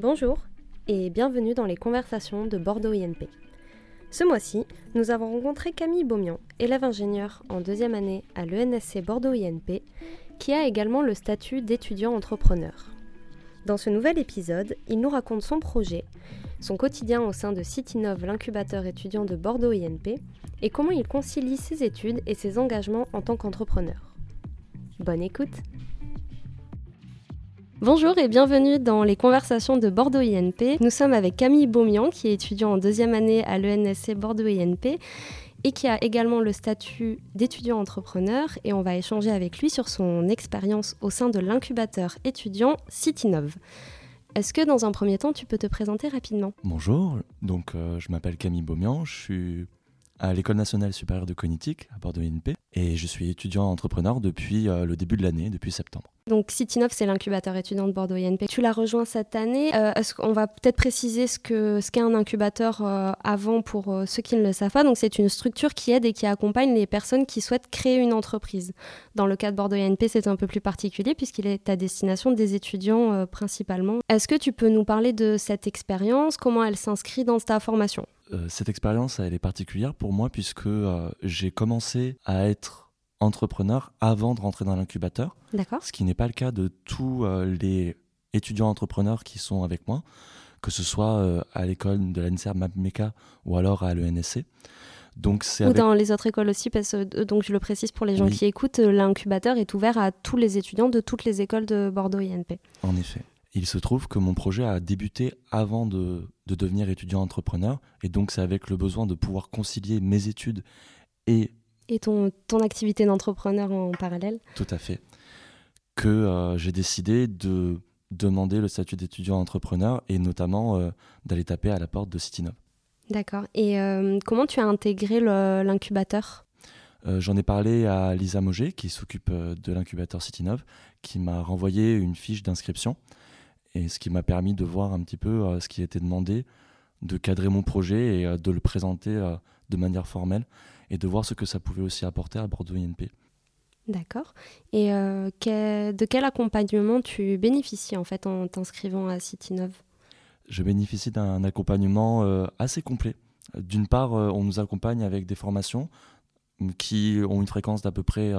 Bonjour et bienvenue dans les conversations de Bordeaux INP. Ce mois-ci, nous avons rencontré Camille Beaumian, élève ingénieur en deuxième année à l'ENSC Bordeaux INP, qui a également le statut d'étudiant entrepreneur. Dans ce nouvel épisode, il nous raconte son projet, son quotidien au sein de CityNov, l'incubateur étudiant de Bordeaux INP, et comment il concilie ses études et ses engagements en tant qu'entrepreneur. Bonne écoute Bonjour et bienvenue dans les conversations de Bordeaux INP. Nous sommes avec Camille Beaumian qui est étudiant en deuxième année à l'ENSC Bordeaux INP et qui a également le statut d'étudiant entrepreneur et on va échanger avec lui sur son expérience au sein de l'incubateur étudiant CityNov. Est-ce que dans un premier temps, tu peux te présenter rapidement? Bonjour, donc euh, je m'appelle Camille Beaumian, je suis à l'École nationale supérieure de cognitique à Bordeaux INP et je suis étudiant entrepreneur depuis euh, le début de l'année, depuis septembre. Donc CityNov, c'est l'incubateur étudiant de Bordeaux INP. Tu l'as rejoint cette année. Euh, est-ce qu'on va peut-être préciser ce qu'est ce qu'est un incubateur euh, avant pour ceux qui ne le savent pas? Donc c'est une structure qui aide et qui accompagne les personnes qui souhaitent créer une entreprise. Dans le cas de Bordeaux INP, c'est un peu plus particulier puisqu'il est à destination des étudiants principalement. Est-ce que tu peux nous parler de cette expérience? Comment elle s'inscrit dans ta formation? euh, cette expérience, elle est particulière pour moi puisque euh, j'ai commencé à être entrepreneur avant de rentrer dans l'incubateur. D'accord. Ce qui n'est pas le cas de tous euh, les étudiants entrepreneurs qui sont avec moi, que ce soit à l'école de l'ANSER MAPMECA ou alors à l'ENSC. Donc Ou dans les autres écoles aussi, parce que donc je le précise pour les gens qui écoutent, l'incubateur est ouvert à tous les étudiants de toutes les écoles de Bordeaux INP. En effet. Il se trouve que mon projet a débuté avant de, devenir étudiant entrepreneur. Et donc, c'est avec le besoin de pouvoir concilier mes études et... Et ton, ton activité d'entrepreneur en parallèle? Tout à fait. Que euh, j'ai décidé de demander le statut d'étudiant entrepreneur et notamment euh, d'aller taper à la porte de CityNov. D'accord. Et euh, comment tu as intégré l'incubateur? J'en ai parlé à Lisa Moget, qui s'occupe de l'incubateur CityNov, qui m'a renvoyé une fiche d'inscription et ce qui m'a permis de voir un petit peu euh, ce qui était demandé, de cadrer mon projet et euh, de le présenter euh, de manière formelle et de voir ce que ça pouvait aussi apporter à Bordeaux INP. D'accord. Et de quel accompagnement tu bénéficies en fait en t'inscrivant à CityNov Je bénéficie d'un accompagnement assez complet. D'une part, on nous accompagne avec des formations qui ont une fréquence d'à peu près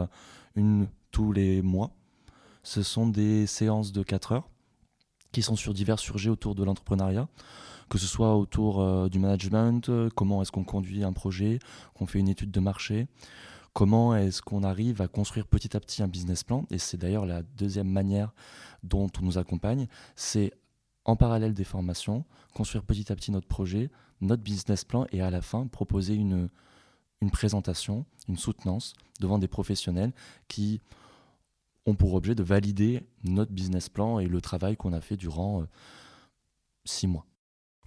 une tous les mois. Ce sont des séances de 4 heures qui sont sur divers sujets autour de l'entrepreneuriat, que ce soit autour euh, du management, euh, comment est-ce qu'on conduit un projet, qu'on fait une étude de marché, comment est-ce qu'on arrive à construire petit à petit un business plan. Et c'est d'ailleurs la deuxième manière dont on nous accompagne, c'est en parallèle des formations, construire petit à petit notre projet, notre business plan et à la fin proposer une, une présentation, une soutenance devant des professionnels qui ont pour objet de valider notre business plan et le travail qu'on a fait durant euh, six mois.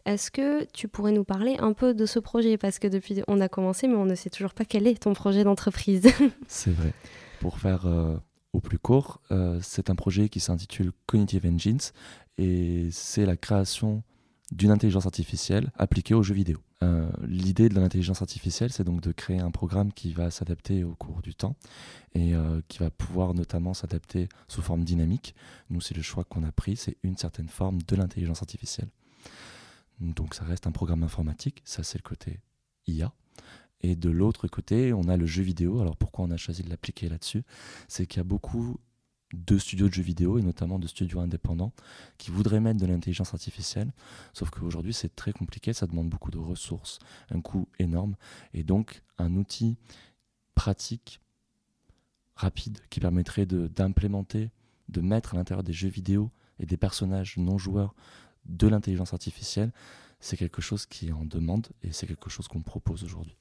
Est-ce que tu pourrais nous parler un peu de ce projet? Parce que depuis on a commencé, mais on ne sait toujours pas quel est ton projet d'entreprise. c'est vrai. Pour faire euh, au plus court, euh, c'est un projet qui s'intitule Cognitive Engines et c'est la création d'une intelligence artificielle appliquée aux jeux vidéo. Euh, l'idée de l'intelligence artificielle, c'est donc de créer un programme qui va s'adapter au cours du temps et euh, qui va pouvoir notamment s'adapter sous forme dynamique. Nous, c'est le choix qu'on a pris, c'est une certaine forme de l'intelligence artificielle. Donc ça reste un programme informatique, ça c'est le côté IA. Et de l'autre côté, on a le jeu vidéo. Alors pourquoi on a choisi de l'appliquer là-dessus? C'est qu'il y a beaucoup de studios de jeux vidéo et notamment de studios indépendants qui voudraient mettre de l'intelligence artificielle. Sauf qu'aujourd'hui, c'est très compliqué, ça demande beaucoup de ressources, un coût énorme. Et donc, un outil pratique, rapide, qui permettrait d'implémenter, de, mettre à l'intérieur des jeux vidéo et des personnages non joueurs de l'intelligence artificielle, c'est quelque chose qui en demande et c'est quelque chose qu'on propose aujourd'hui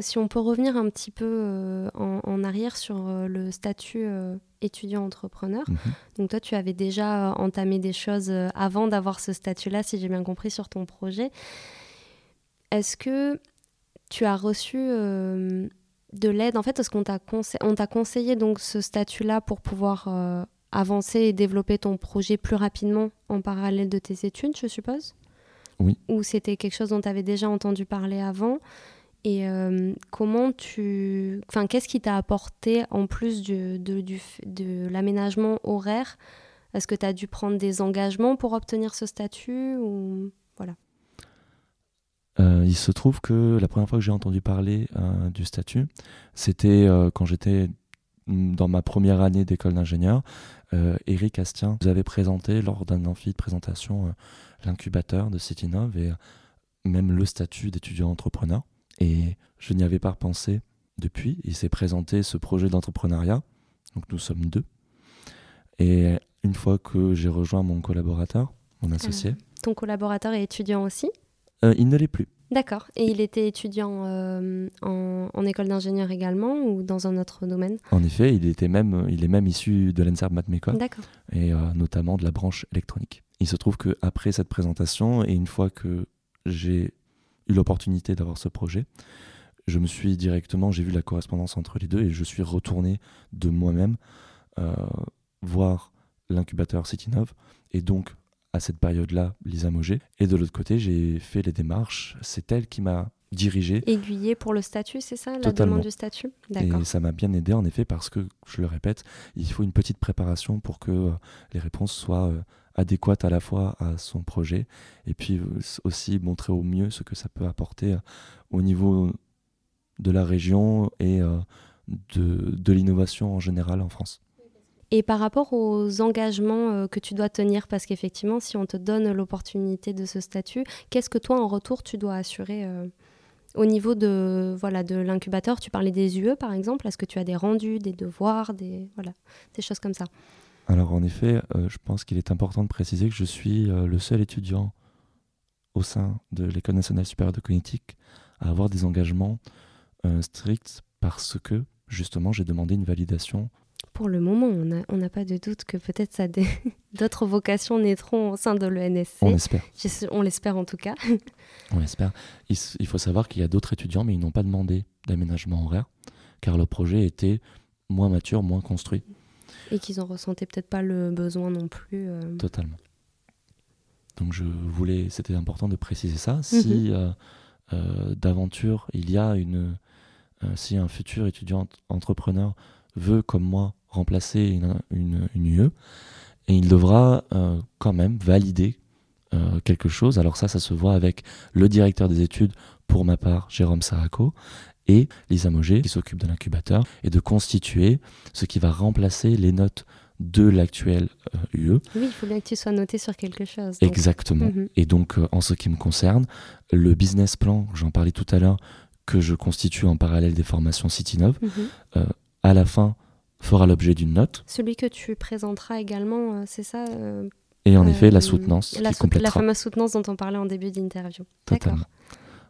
si on peut revenir un petit peu euh, en, arrière sur euh, le statut euh, étudiant-entrepreneur. Mhm. Donc toi, tu avais déjà entamé des choses avant d'avoir ce statut-là, si j'ai bien compris, sur ton projet. Est-ce que tu as reçu de l'aide? En fait, est-ce qu'on t'a t'a conseillé donc ce statut-là pour pouvoir avancer et développer ton projet plus rapidement en parallèle de tes études, je suppose? Oui. Ou c'était quelque chose dont tu avais déjà entendu parler avant? Et euh, comment tu. Enfin, qu'est-ce qui t'a apporté en plus de, de l'aménagement horaire? Est-ce que tu as dû prendre des engagements pour obtenir ce statut ou... voilà? Euh, il se trouve que la première fois que j'ai entendu parler euh, du statut, c'était quand j'étais dans ma première année d'école d'ingénieur. Eric Astien nous avait présenté lors d'un amphi de présentation l'incubateur de Citinov et même le statut d'étudiant entrepreneur. Et je n'y avais pas repensé depuis. Il s'est présenté ce projet d'entrepreneuriat. Donc nous sommes deux. Et une fois que j'ai rejoint mon collaborateur, mon associé. ton collaborateur est étudiant aussi? Euh, Il ne l'est plus. D'accord. Et il était étudiant euh, en, école d'ingénieur également ou dans un autre domaine? En effet, il, était même, il est même issu de l'ENSERB Matmecom. D'accord. Et euh, notamment de la branche électronique. Il se trouve qu'après cette présentation, et une fois que j'ai eu l'opportunité d'avoir ce projet, je me suis directement, j'ai vu la correspondance entre les deux et je suis retourné de moi-même voir l'incubateur Citinov et donc à cette période-là Lisa Moget. Et de l'autre côté, j'ai fait les démarches. C'est elle qui m'a dirigé. Aiguillé pour le statut, c'est ça, la demande du statut? Et ça m'a bien aidé en effet parce que, je le répète, il faut une petite préparation pour que euh, les réponses soient euh, adéquates à la fois à son projet et puis euh, aussi montrer au mieux ce que ça peut apporter au niveau de la région et de, de l'innovation en général en France. Et par rapport aux engagements que tu dois tenir, parce qu'effectivement, si on te donne l'opportunité de ce statut, qu'est-ce que toi, en retour, tu dois assurer au niveau de l'incubateur Tu parlais des UE, par exemple. Est-ce que tu as des rendus, des devoirs, des voilà, des choses comme ça? Alors, en effet, euh, je pense qu'il est important de préciser que je suis le seul étudiant au sein de l'École nationale supérieure de cognitique à avoir des engagements stricts parce que justement j'ai demandé une validation pour le moment, on n'a pas de doute que peut-être d'autres vocations naîtront au sein de l'ENSC. On l'espère. On l'espère en tout cas. On l'espère. Il, faut savoir qu'il y a d'autres étudiants, mais ils n'ont pas demandé d'aménagement horaire, car le projet était moins mature, moins construit. Et qu'ils n'en ressentaient peut-être pas le besoin non plus. Euh. Totalement. Donc je voulais, c'était important de préciser ça. Si mhm. euh, euh, d'aventure il y a une, si un futur étudiant entrepreneur veut, comme moi, remplacer une, UE, et il devra euh, quand même valider euh, quelque chose. Alors ça, ça se voit avec le directeur des études, pour ma part, Jérôme Saraco, et Lisa Moget, qui s'occupe de l'incubateur, et de constituer ce qui va remplacer les notes de l'actuel UE. Euh, oui, il faut bien que tu sois noté sur quelque chose. Exactement. Mhm. Et donc, en ce qui me concerne, le business plan, j'en parlais tout à l'heure, que je constitue en parallèle des formations CityNov, mhm à la fin fera l'objet d'une note. Celui que tu présenteras également, euh, c'est ça euh, Et en effet, la euh, soutenance la, qui. La fameuse soutenance dont on parlait en début d'interview. Totalement.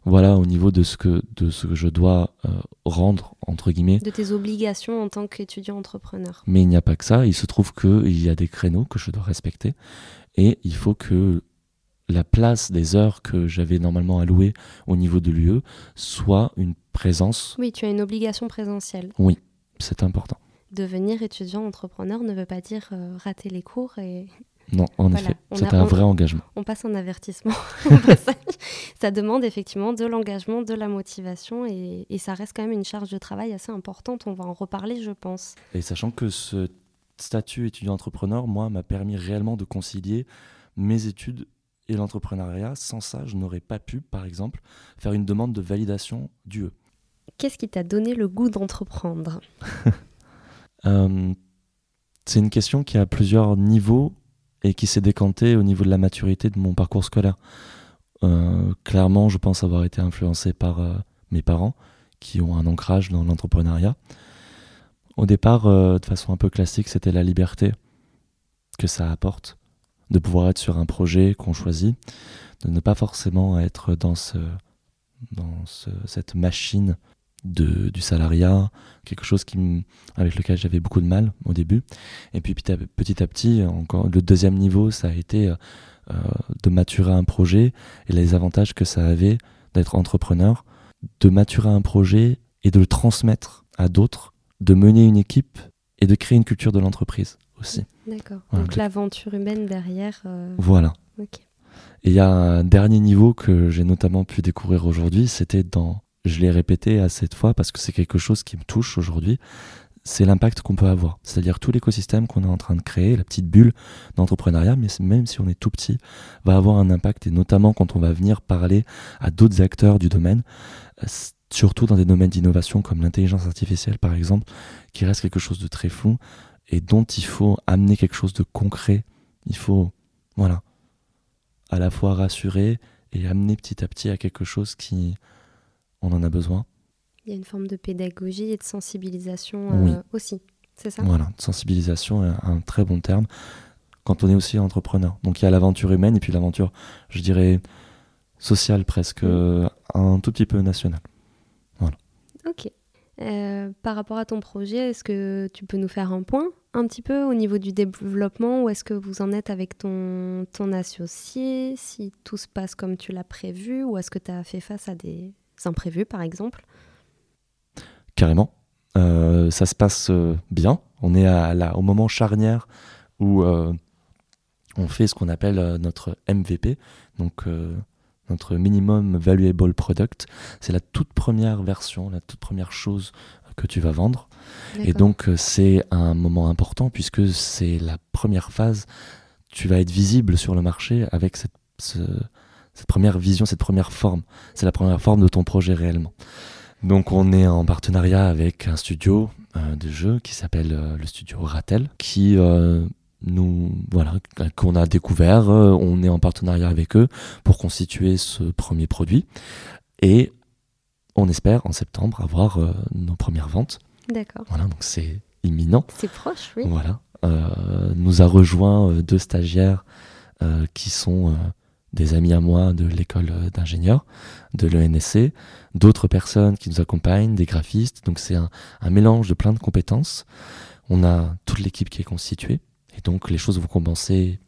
Voilà au niveau de ce que, de ce que je dois rendre, entre guillemets. De tes obligations en tant qu'étudiant entrepreneur. Mais il n'y a pas que ça. Il se trouve qu'il y a des créneaux que je dois respecter. Et il faut que la place des heures que j'avais normalement allouées au niveau de l'UE soit une présence. Oui, tu as une obligation présentielle. Oui, c'est important. Devenir étudiant entrepreneur ne veut pas dire euh, rater les cours et. Non, en effet, c'est un vrai engagement. On passe un avertissement. ça demande effectivement de l'engagement, de la motivation et, et, ça reste quand même une charge de travail assez importante. On va en reparler, je pense. Et sachant que ce statut étudiant-entrepreneur, moi, m'a permis réellement de concilier mes études et l'entrepreneuriat. Sans ça, je n'aurais pas pu, par exemple, faire une demande de validation d'UE. Qu'est-ce qui t'a donné le goût d'entreprendre euh, C'est une question qui a plusieurs niveaux et qui s'est décantée au niveau de la maturité de mon parcours scolaire. Euh, clairement, je pense avoir été influencé par euh, mes parents qui ont un ancrage dans l'entrepreneuriat. Au départ, de façon un peu classique, c'était la liberté que ça apporte de pouvoir être sur un projet qu'on choisit, de ne pas forcément être dans, ce, dans cette machine du salariat, quelque chose qui avec lequel j'avais beaucoup de mal au début. Et puis petit à petit, encore le deuxième niveau, ça a été euh, de maturer un projet et les avantages que ça avait d'être entrepreneur, de maturer un projet et de le transmettre à d'autres, de mener une équipe et de créer une culture de l'entreprise aussi. D'accord. Donc l'aventure humaine derrière. Euh, voilà. Et il y a un dernier niveau que j'ai notamment pu découvrir aujourd'hui, c'était dans je l'ai répété à cette fois parce que c'est quelque chose qui me touche aujourd'hui, c'est l'impact qu'on peut avoir. C'est-à-dire tout l'écosystème qu'on est en train de créer, la petite bulle d'entrepreneuriat, mais même si on est tout petit, va avoir un impact, et notamment quand on va venir parler à d'autres acteurs du domaine, euh, surtout dans des domaines d'innovation comme l'intelligence artificielle par exemple, qui reste quelque chose de très fou et dont il faut amener quelque chose de concret. Il faut, voilà, à la fois rassurer et amener petit à petit à quelque chose qui, on en a besoin. Il y a une forme de pédagogie et de sensibilisation euh, aussi, c'est ça? Voilà, sensibilisation est un très bon terme quand on est aussi entrepreneur. Donc il y a l'aventure humaine et puis l'aventure, je dirais, sociale presque, mm. un tout petit peu nationale. Voilà. Ok. Euh, par rapport à ton projet, est-ce que tu peux nous faire un point un petit peu au niveau du développement? Où est-ce que vous en êtes avec ton, ton associé? Si tout se passe comme tu l'as prévu Ou est-ce que tu as fait face à des imprévus par exemple carrément. Euh, ça se passe euh, bien. On est à, au moment charnière où euh, on fait ce qu'on appelle notre MVP, donc notre minimum valuable product. C'est la toute première version, la toute première chose que tu vas vendre. Et donc c'est un moment important puisque c'est la première phase. Tu vas être visible sur le marché avec cette, cette première vision, cette première forme. C'est la première forme de ton projet réellement. Donc on est en partenariat avec un studio euh, de jeux qui s'appelle euh, le studio Ratel, qui euh, nous voilà qu'on a découvert. on est en partenariat avec eux pour constituer ce premier produit et on espère en septembre avoir nos premières ventes. D'accord. Voilà, donc c'est imminent. C'est proche, oui. Voilà. nous a rejoint deux stagiaires qui sont des amis à moi de l'école d'ingénieur de l'ENSC, d'autres personnes qui nous accompagnent, des graphistes. Donc c'est un, mélange de plein de compétences. On a toute l'équipe qui est constituée et donc les choses vont commencer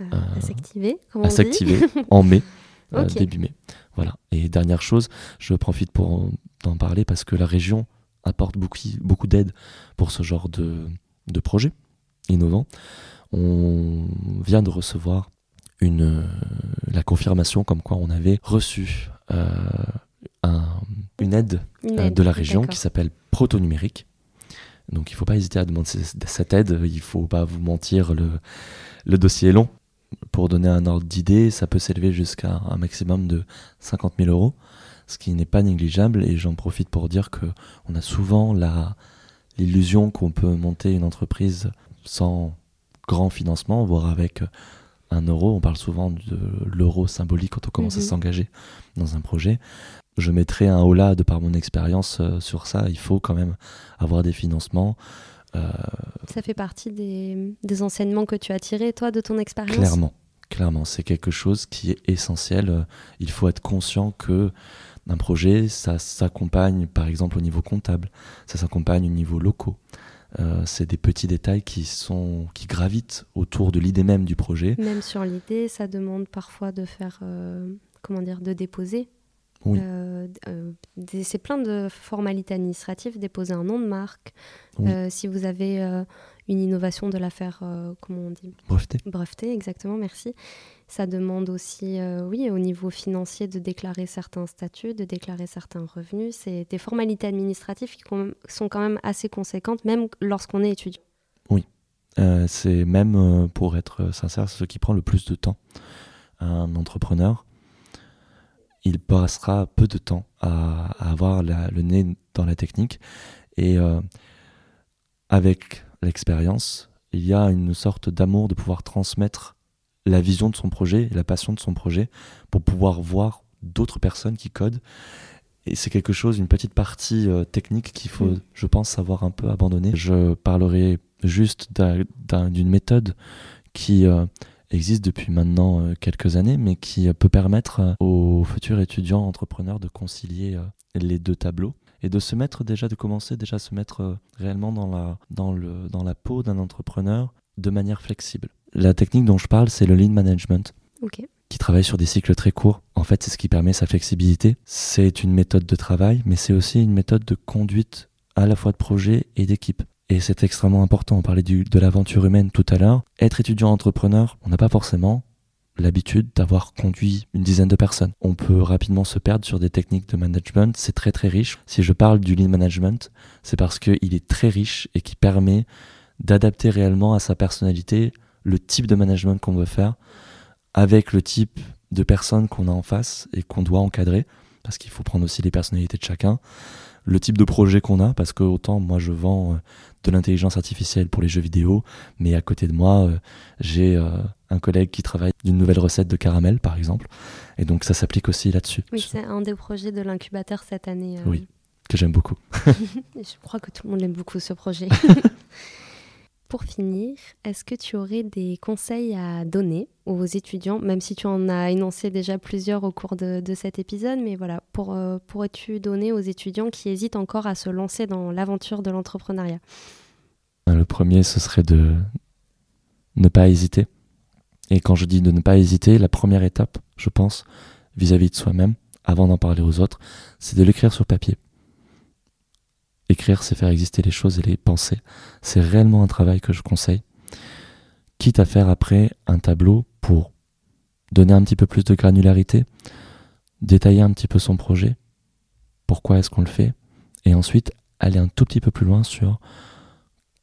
euh, à euh, s'activer, à s'activer en mai, euh, début mai. Voilà. Et dernière chose, je profite pour en, parler parce que la région apporte beaucoup, beaucoup d'aide pour ce genre de, de projet innovant. On vient de recevoir une, euh, la confirmation comme quoi on avait reçu euh, une aide, euh, de la région qui s'appelle Proto-Numérique. Donc il ne faut pas hésiter à demander cette aide, il ne faut pas vous mentir, le, le dossier est long. Pour donner un ordre d'idée, ça peut s'élever jusqu'à un maximum de 50 000 euros, ce qui n'est pas négligeable. Et j'en profite pour dire qu'on a souvent l'illusion qu'on peut monter une entreprise sans grand financement, voire avec un euro. On parle souvent de l'euro symbolique quand on commence à mhm. s'engager dans un projet. Je mettrai un haut là de par mon expérience euh, sur ça. Il faut quand même avoir des financements. Euh, ça fait partie des, enseignements que tu as tirés, toi, de ton expérience? Clairement, clairement. C'est quelque chose qui est essentiel. Il faut être conscient que un projet, ça s'accompagne par exemple au niveau comptable, ça s'accompagne au niveau locaux, euh, c'est des petits détails qui, sont, qui gravitent autour de l'idée même du projet. Même sur l'idée, ça demande parfois de faire, euh, comment dire, de déposer. Euh, c'est plein de formalités administratives, déposer un nom de marque. si vous avez une innovation, de la faire, comment on dit? Breveter. Breveter, exactement, merci. Ça demande aussi, euh, oui, au niveau financier, de déclarer certains statuts, de déclarer certains revenus. C'est des formalités administratives qui sont quand même assez conséquentes, même lorsqu'on est étudiant. Oui, euh, c'est même, euh, pour être sincère, ce qui prend le plus de temps. Un entrepreneur, il passera peu de temps à, avoir le nez dans la technique. Et avec l'expérience, il y a une sorte d'amour de pouvoir transmettre la vision de son projet, la passion de son projet, pour pouvoir voir d'autres personnes qui codent. Et c'est quelque chose, une petite partie euh, technique qu'il faut, mm. je pense, savoir un peu abandonner. Je parlerai juste d'une méthode qui euh, existe depuis maintenant euh, quelques années, mais qui peut permettre aux futurs étudiants entrepreneurs de concilier les deux tableaux et de se mettre déjà, de commencer déjà à se mettre réellement dans la, dans le, dans la peau d'un entrepreneur de manière flexible. La technique dont je parle, c'est le lean management. Qui travaille sur des cycles très courts. En fait, c'est ce qui permet sa flexibilité. C'est une méthode de travail, mais c'est aussi une méthode de conduite à la fois de projet et d'équipe. Et c'est extrêmement important. On parlait de l'aventure humaine tout à l'heure. Être étudiant entrepreneur, on n'a pas forcément l'habitude d'avoir conduit une dizaine de personnes. On peut rapidement se perdre sur des techniques de management, c'est très très riche. Si je parle du lean management, c'est parce qu'il est très riche et qui permet d'adapter réellement à sa personnalité le type de management qu'on veut faire avec le type de personnes qu'on a en face et qu'on doit encadrer, parce qu'il faut prendre aussi les personnalités de chacun, le type de projet qu'on a, parce que autant moi je vends euh, de l'intelligence artificielle pour les jeux vidéo, mais à côté de moi euh, j'ai euh, un collègue qui travaille d'une nouvelle recette de caramel par exemple, et donc ça s'applique aussi là-dessus. Oui, c'est un des projets de l'incubateur cette année. Oui, que j'aime beaucoup. je crois que tout le monde aime beaucoup ce projet. Pour finir, est-ce que tu aurais des conseils à donner aux étudiants, même si tu en as énoncé déjà plusieurs au cours de, cet épisode, mais voilà, pour, euh, pourrais-tu donner aux étudiants qui hésitent encore à se lancer dans l'aventure de l'entrepreneuriat? Le premier, ce serait de ne pas hésiter. Et quand je dis de ne pas hésiter, la première étape, je pense, vis-à-vis -vis de soi-même, avant d'en parler aux autres, c'est de l'écrire sur papier. Écrire, c'est faire exister les choses et les penser. C'est réellement un travail que je conseille. Quitte à faire après un tableau pour donner un petit peu plus de granularité, détailler un petit peu son projet, pourquoi est-ce qu'on le fait, et ensuite aller un tout petit peu plus loin sur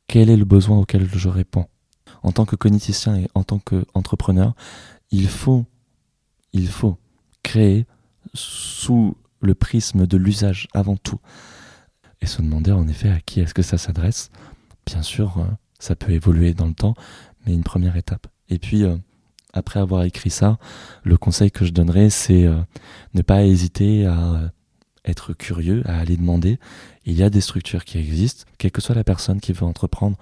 quel est le besoin auquel je réponds. En tant que cogniticien et en tant qu'entrepreneur, il faut, il faut créer sous le prisme de l'usage avant tout et se demander en effet à qui est-ce que ça s'adresse. Bien sûr, euh, ça peut évoluer dans le temps, mais une première étape. Et puis, euh, après avoir écrit ça, le conseil que je donnerais, c'est euh, ne pas hésiter à être curieux, à aller demander. Il y a des structures qui existent, quelle que soit la personne qui veut entreprendre.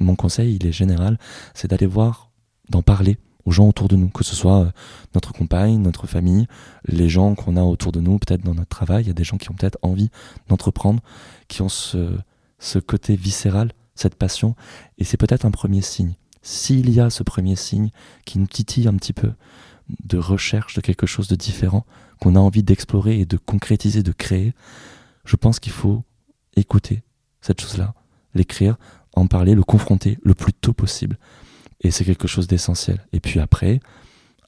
Mon conseil, il est général, c'est d'aller voir, d'en parler aux gens autour de nous, que ce soit euh, notre compagne, notre famille, les gens qu'on a autour de nous, peut-être dans notre travail. Il y a des gens qui ont peut-être envie d'entreprendre, qui ont ce, ce côté viscéral, cette passion. Et c'est peut-être un premier signe. S'il y a ce premier signe qui nous titille un petit peu de recherche de quelque chose de différent, qu'on a envie d'explorer et de concrétiser, de créer, je pense qu'il faut écouter cette chose-là, l'écrire, en parler, le confronter le plus tôt possible. Et c'est quelque chose d'essentiel. Et puis après,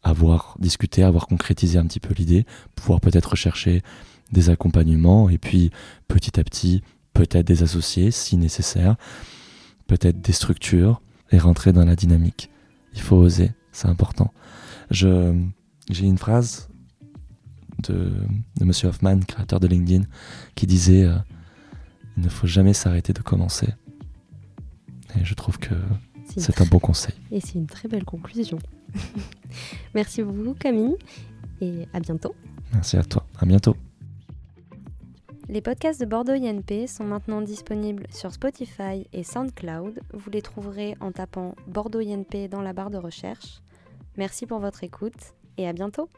avoir discuté, avoir concrétisé un petit peu l'idée, pouvoir peut-être rechercher des accompagnements et puis petit à petit, peut-être des associés si nécessaire, peut-être des structures et rentrer dans la dynamique. Il faut oser, c'est important. J'ai une phrase de, de Monsieur Hoffman, créateur de LinkedIn, qui disait euh, Il ne faut jamais s'arrêter de commencer. Et je trouve que c'est un bon conseil. Et c'est une très belle conclusion. Merci beaucoup Camille et à bientôt. Merci à toi. À bientôt. Les podcasts de Bordeaux INP sont maintenant disponibles sur Spotify et SoundCloud. Vous les trouverez en tapant Bordeaux INP dans la barre de recherche. Merci pour votre écoute et à bientôt.